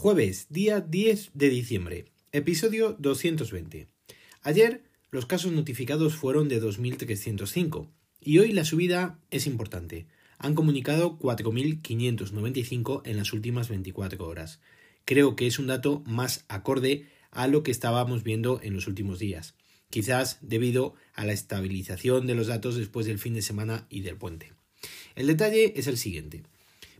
Jueves, día 10 de diciembre, episodio 220. Ayer los casos notificados fueron de 2.305 y hoy la subida es importante. Han comunicado 4.595 en las últimas 24 horas. Creo que es un dato más acorde a lo que estábamos viendo en los últimos días, quizás debido a la estabilización de los datos después del fin de semana y del puente. El detalle es el siguiente.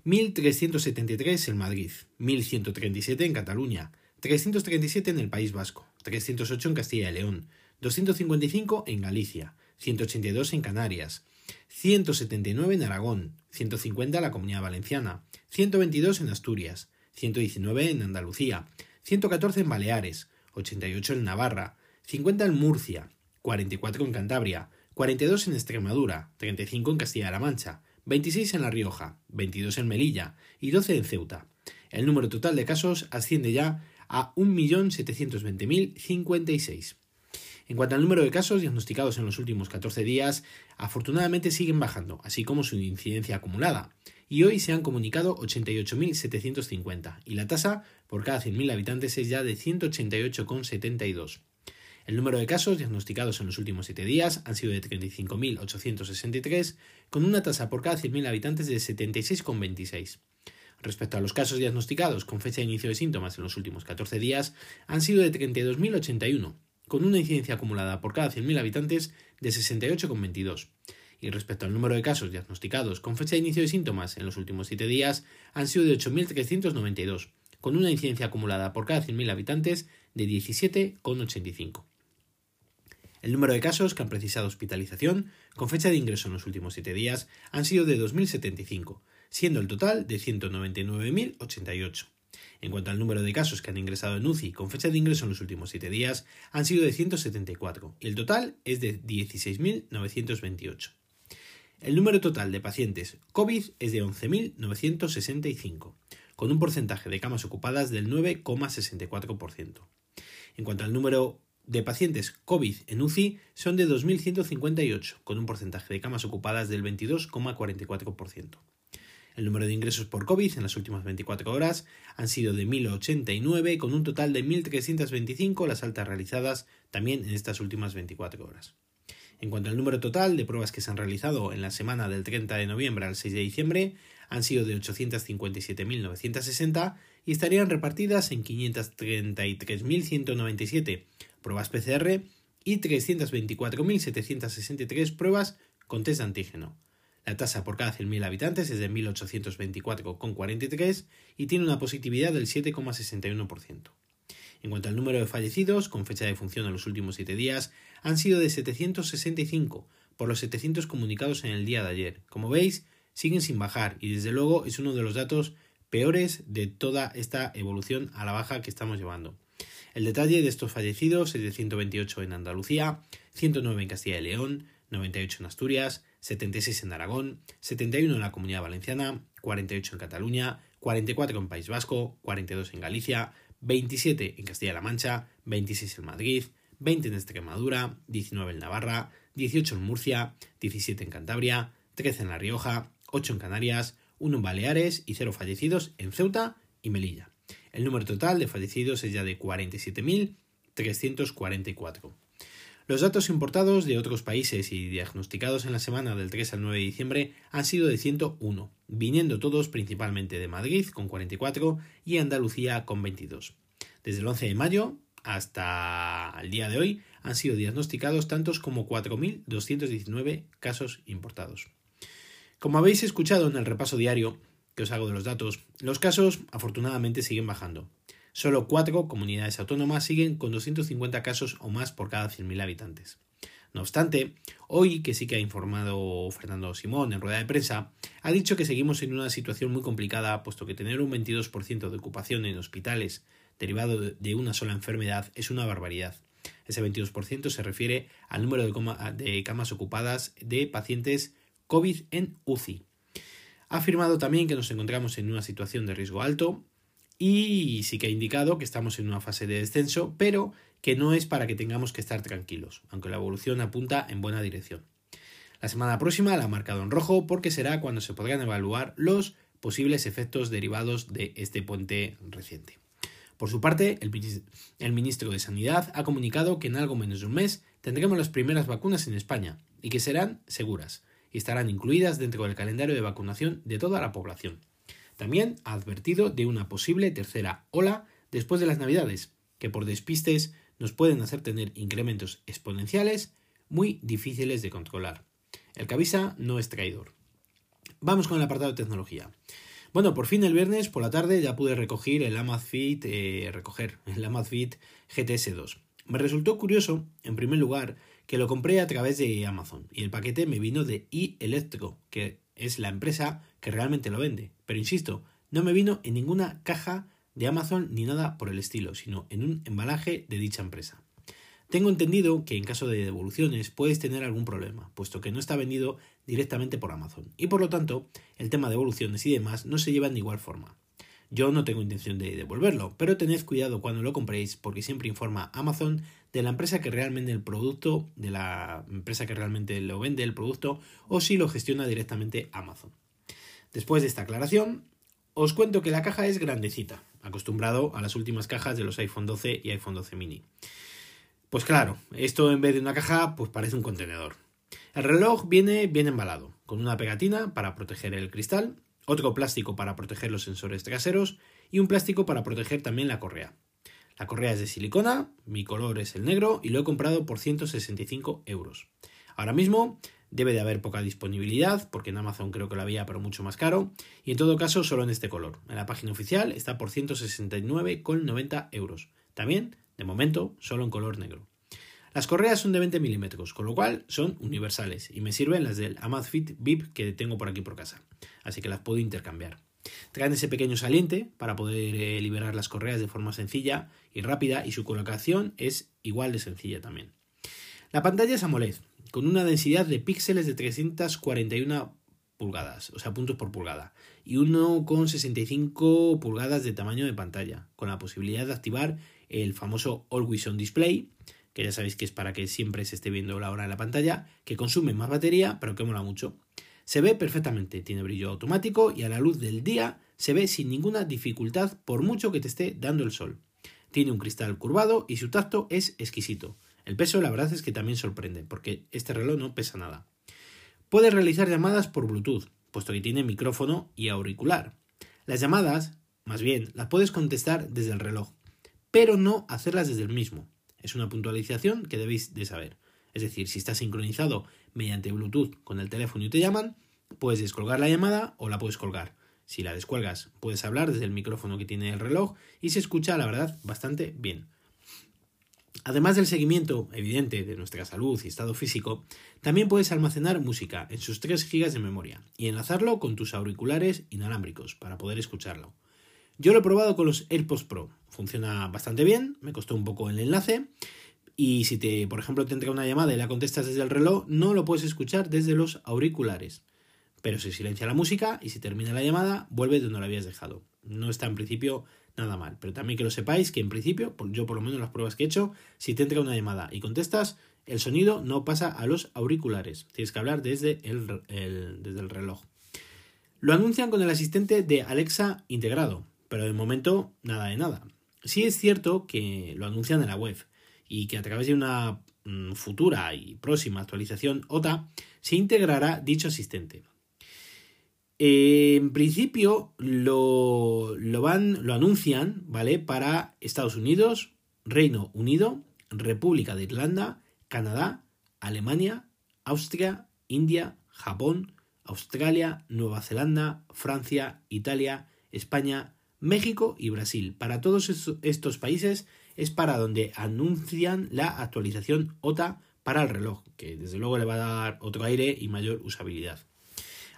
1.373 en Madrid, 1.137 en Cataluña, 337 en el País Vasco, 308 en Castilla y León, 255 en Galicia, 182 en Canarias, 179 en Aragón, 150 en la Comunidad Valenciana, 122 en Asturias, 119 en Andalucía, 114 en Baleares, 88 en Navarra, 50 en Murcia, 44 en Cantabria, 42 en Extremadura, 35 en Castilla-La Mancha, 26 en La Rioja, 22 en Melilla y 12 en Ceuta. El número total de casos asciende ya a 1.720.056. En cuanto al número de casos diagnosticados en los últimos 14 días, afortunadamente siguen bajando, así como su incidencia acumulada, y hoy se han comunicado 88.750, y la tasa por cada 100.000 habitantes es ya de 188,72. El número de casos diagnosticados en los últimos 7 días han sido de 35.863, con una tasa por cada 100.000 habitantes de 76,26. Respecto a los casos diagnosticados con fecha de inicio de síntomas en los últimos 14 días, han sido de 32.081, con una incidencia acumulada por cada 100.000 habitantes de 68,22. Y respecto al número de casos diagnosticados con fecha de inicio de síntomas en los últimos 7 días, han sido de 8.392, con una incidencia acumulada por cada 100.000 habitantes de 17,85. El número de casos que han precisado hospitalización con fecha de ingreso en los últimos 7 días han sido de 2.075, siendo el total de 199.088. En cuanto al número de casos que han ingresado en UCI con fecha de ingreso en los últimos 7 días, han sido de 174 y el total es de 16.928. El número total de pacientes COVID es de 11.965, con un porcentaje de camas ocupadas del 9,64%. En cuanto al número de pacientes COVID en UCI son de 2.158, con un porcentaje de camas ocupadas del 22,44%. El número de ingresos por COVID en las últimas 24 horas han sido de 1.089, con un total de 1.325 las altas realizadas también en estas últimas 24 horas. En cuanto al número total de pruebas que se han realizado en la semana del 30 de noviembre al 6 de diciembre, han sido de 857.960 y estarían repartidas en 533.197 pruebas PCR y 324.763 pruebas con test de antígeno. La tasa por cada 100.000 habitantes es de 1.824,43 y tiene una positividad del 7,61%. En cuanto al número de fallecidos, con fecha de función en los últimos 7 días, han sido de 765 por los 700 comunicados en el día de ayer. Como veis, siguen sin bajar y desde luego es uno de los datos peores de toda esta evolución a la baja que estamos llevando. El detalle de estos fallecidos es de 128 en Andalucía, 109 en Castilla y León, 98 en Asturias, 76 en Aragón, 71 en la Comunidad Valenciana, 48 en Cataluña, 44 en País Vasco, 42 en Galicia, 27 en Castilla-La Mancha, 26 en Madrid, 20 en Extremadura, 19 en Navarra, 18 en Murcia, 17 en Cantabria, 13 en La Rioja, 8 en Canarias, 1 en Baleares y 0 fallecidos en Ceuta y Melilla. El número total de fallecidos es ya de 47.344. Los datos importados de otros países y diagnosticados en la semana del 3 al 9 de diciembre han sido de 101, viniendo todos principalmente de Madrid con 44 y Andalucía con 22. Desde el 11 de mayo hasta el día de hoy han sido diagnosticados tantos como 4.219 casos importados. Como habéis escuchado en el repaso diario que os hago de los datos, los casos afortunadamente siguen bajando. Solo cuatro comunidades autónomas siguen con 250 casos o más por cada 100.000 habitantes. No obstante, hoy que sí que ha informado Fernando Simón en rueda de prensa, ha dicho que seguimos en una situación muy complicada, puesto que tener un 22% de ocupación en hospitales derivado de una sola enfermedad es una barbaridad. Ese 22% se refiere al número de, de camas ocupadas de pacientes COVID en UCI. Ha afirmado también que nos encontramos en una situación de riesgo alto y sí que ha indicado que estamos en una fase de descenso, pero que no es para que tengamos que estar tranquilos, aunque la evolución apunta en buena dirección. La semana próxima la ha marcado en rojo porque será cuando se podrán evaluar los posibles efectos derivados de este puente reciente. Por su parte, el, ministro de Sanidad ha comunicado que en algo menos de un mes tendremos las primeras vacunas en España y que serán seguras y estarán incluidas dentro del calendario de vacunación de toda la población. También ha advertido de una posible tercera ola después de las Navidades, que por despistes nos pueden hacer tener incrementos exponenciales muy difíciles de controlar. El que avisa no es traidor. Vamos con el apartado de tecnología. Bueno, por fin el viernes por la tarde ya pude recoger el Amazfit, eh, recoger el Amazfit GTS2. Me resultó curioso, en primer lugar, que lo compré a través de Amazon y el paquete me vino de eElectro, que es la empresa que realmente lo vende. Pero insisto, no me vino en ninguna caja de Amazon ni nada por el estilo, sino en un embalaje de dicha empresa. Tengo entendido que en caso de devoluciones puedes tener algún problema, puesto que no está vendido directamente por Amazon, y por lo tanto el tema de devoluciones y demás no se llevan de igual forma. Yo no tengo intención de devolverlo, pero tened cuidado cuando lo compréis porque siempre informa Amazon de la empresa que realmente el producto, de la empresa que realmente lo vende el producto o si lo gestiona directamente Amazon. Después de esta aclaración, os cuento que la caja es grandecita, acostumbrado a las últimas cajas de los iPhone 12 y iPhone 12 mini. Pues claro, esto en vez de una caja, pues parece un contenedor. El reloj viene bien embalado, con una pegatina para proteger el cristal, otro plástico para proteger los sensores traseros y un plástico para proteger también la correa. La correa es de silicona, mi color es el negro y lo he comprado por 165 euros. Ahora mismo debe de haber poca disponibilidad, porque en Amazon creo que lo había, pero mucho más caro, y en todo caso solo en este color. En la página oficial está por 169,90 euros. También de momento, solo en color negro. Las correas son de 20 milímetros, con lo cual son universales y me sirven las del Amazfit VIP que tengo por aquí por casa, así que las puedo intercambiar. Traen ese pequeño saliente para poder eh, liberar las correas de forma sencilla y rápida y su colocación es igual de sencilla también. La pantalla es AMOLED, con una densidad de píxeles de 341 pulgadas, o sea, puntos por pulgada, y 1,65 pulgadas de tamaño de pantalla, con la posibilidad de activar el famoso Always On Display, que ya sabéis que es para que siempre se esté viendo la hora en la pantalla, que consume más batería, pero que mola mucho. Se ve perfectamente, tiene brillo automático y a la luz del día se ve sin ninguna dificultad por mucho que te esté dando el sol. Tiene un cristal curvado y su tacto es exquisito. El peso la verdad es que también sorprende, porque este reloj no pesa nada. Puedes realizar llamadas por Bluetooth, puesto que tiene micrófono y auricular. Las llamadas, más bien, las puedes contestar desde el reloj pero no hacerlas desde el mismo. Es una puntualización que debéis de saber. Es decir, si está sincronizado mediante Bluetooth con el teléfono y te llaman, puedes descolgar la llamada o la puedes colgar. Si la descuelgas, puedes hablar desde el micrófono que tiene el reloj y se escucha, la verdad, bastante bien. Además del seguimiento evidente de nuestra salud y estado físico, también puedes almacenar música en sus 3 GB de memoria y enlazarlo con tus auriculares inalámbricos para poder escucharlo. Yo lo he probado con los AirPods Pro. Funciona bastante bien, me costó un poco el enlace. Y si te, por ejemplo, te entra una llamada y la contestas desde el reloj, no lo puedes escuchar desde los auriculares. Pero se silencia la música y si termina la llamada, vuelve donde lo habías dejado. No está en principio nada mal. Pero también que lo sepáis que en principio, yo por lo menos las pruebas que he hecho, si te entra una llamada y contestas, el sonido no pasa a los auriculares. Tienes que hablar desde el, desde el reloj. Lo anuncian con el asistente de Alexa integrado. Pero de momento, nada de nada. Sí es cierto que lo anuncian en la web y que a través de una mm, futura y próxima actualización OTA se integrará dicho asistente. en principio lo, lo, van, lo anuncian, ¿vale? Para Estados Unidos, Reino Unido, República de Irlanda, Canadá, Alemania, Austria, India, Japón, Australia, Nueva Zelanda, Francia, Italia, España, México y Brasil. Para todos estos países es para donde anuncian la actualización OTA para el reloj, que desde luego le va a dar otro aire y mayor usabilidad.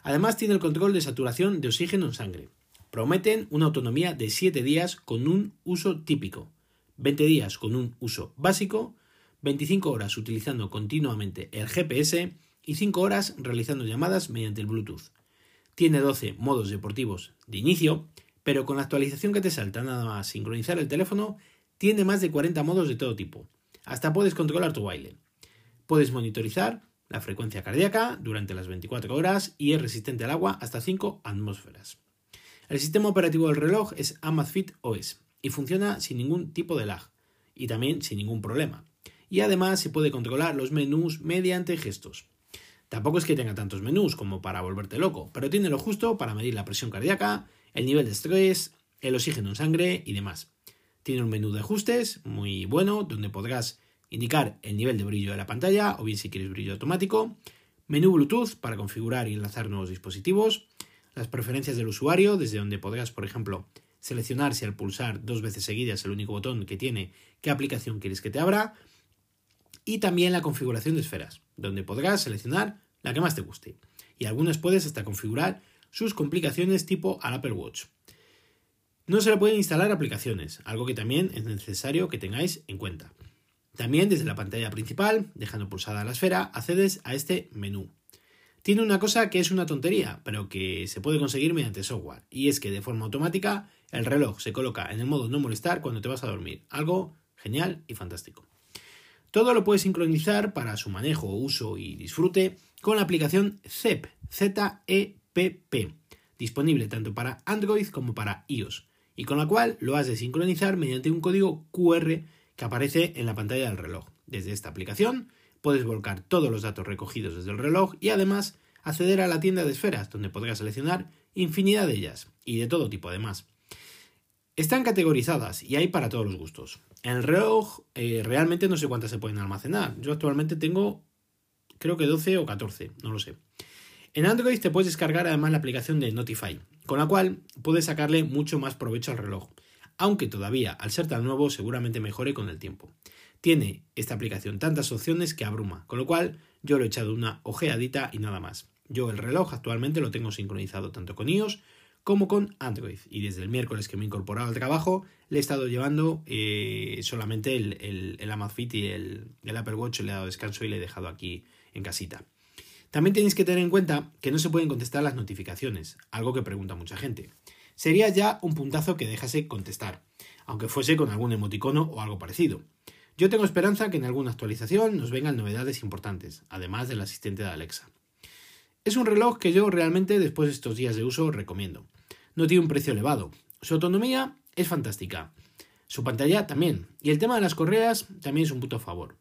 Además tiene el control de saturación de oxígeno en sangre. Prometen una autonomía de 7 días con un uso típico, 20 días con un uso básico, 25 horas utilizando continuamente el GPS y 5 horas realizando llamadas mediante el Bluetooth. Tiene 12 modos deportivos de inicio pero con la actualización que te salta nada más sincronizar el teléfono, tiene más de 40 modos de todo tipo. Hasta puedes controlar tu baile. Puedes monitorizar la frecuencia cardíaca durante las 24 horas y es resistente al agua hasta 5 atmósferas. El sistema operativo del reloj es Amazfit OS y funciona sin ningún tipo de lag y también sin ningún problema. Y además se puede controlar los menús mediante gestos. Tampoco es que tenga tantos menús como para volverte loco, pero tiene lo justo para medir la presión cardíaca, el nivel de estrés, el oxígeno en sangre y demás. Tiene un menú de ajustes muy bueno donde podrás indicar el nivel de brillo de la pantalla o bien si quieres brillo automático, menú Bluetooth para configurar y enlazar nuevos dispositivos, las preferencias del usuario desde donde podrás, por ejemplo, seleccionar si al pulsar dos veces seguidas el único botón que tiene qué aplicación quieres que te abra y también la configuración de esferas, donde podrás seleccionar la que más te guste. Y algunas puedes hasta configurar sus complicaciones tipo al Apple Watch. No se le pueden instalar aplicaciones, algo que también es necesario que tengáis en cuenta. También desde la pantalla principal, dejando pulsada la esfera, accedes a este menú. Tiene una cosa que es una tontería, pero que se puede conseguir mediante software, y es que de forma automática el reloj se coloca en el modo no molestar cuando te vas a dormir, algo genial y fantástico. Todo lo puedes sincronizar para su manejo, uso y disfrute con la aplicación ZEP, Disponible tanto para Android como para iOS, y con la cual lo has de sincronizar mediante un código QR que aparece en la pantalla del reloj. Desde esta aplicación puedes volcar todos los datos recogidos desde el reloj y además acceder a la tienda de esferas, donde podrás seleccionar infinidad de ellas y de todo tipo además. Están categorizadas y hay para todos los gustos. En el reloj eh, realmente no sé cuántas se pueden almacenar. Yo actualmente tengo creo que 12 o 14, no lo sé. En Android te puedes descargar además la aplicación de Notify, con la cual puedes sacarle mucho más provecho al reloj, aunque todavía al ser tan nuevo seguramente mejore con el tiempo. Tiene esta aplicación tantas opciones que abruma, con lo cual yo lo he echado una ojeadita y nada más. Yo el reloj actualmente lo tengo sincronizado tanto con iOS como con Android. Y desde el miércoles que me he incorporado al trabajo, le he estado llevando eh, solamente el, el, el, Amazfit y el, el, Apple Watch, le he dado descanso y le he dejado aquí en casita. También tenéis que tener en cuenta que no se pueden contestar las notificaciones, algo que pregunta mucha gente. Sería ya un puntazo que dejase contestar, aunque fuese con algún emoticono o algo parecido. Yo tengo esperanza que en alguna actualización nos vengan novedades importantes, además del asistente de Alexa. Es un reloj que yo realmente después de estos días de uso recomiendo. No tiene un precio elevado. Su autonomía es fantástica. Su pantalla también. Y el tema de las correas también es un puto favor.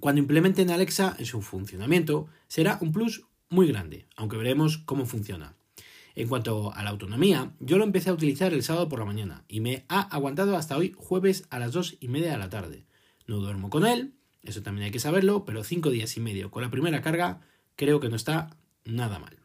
Cuando implementen Alexa en su funcionamiento, será un plus muy grande, aunque veremos cómo funciona. En cuanto a la autonomía, yo lo empecé a utilizar el sábado por la mañana y me ha aguantado hasta hoy jueves a las 2 y media de la tarde. No duermo con él, eso también hay que saberlo, pero 5 días y medio con la primera carga creo que no está nada mal.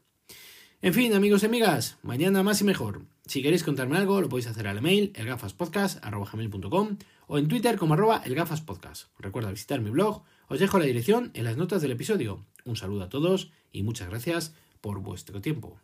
En fin, amigos y amigas, mañana más y mejor. Si queréis contarme algo, lo podéis hacer al email elgafaspodcast.com o en Twitter como arroba elgafaspodcast. Recuerda visitar mi blog, os dejo la dirección en las notas del episodio. Un saludo a todos y muchas gracias por vuestro tiempo.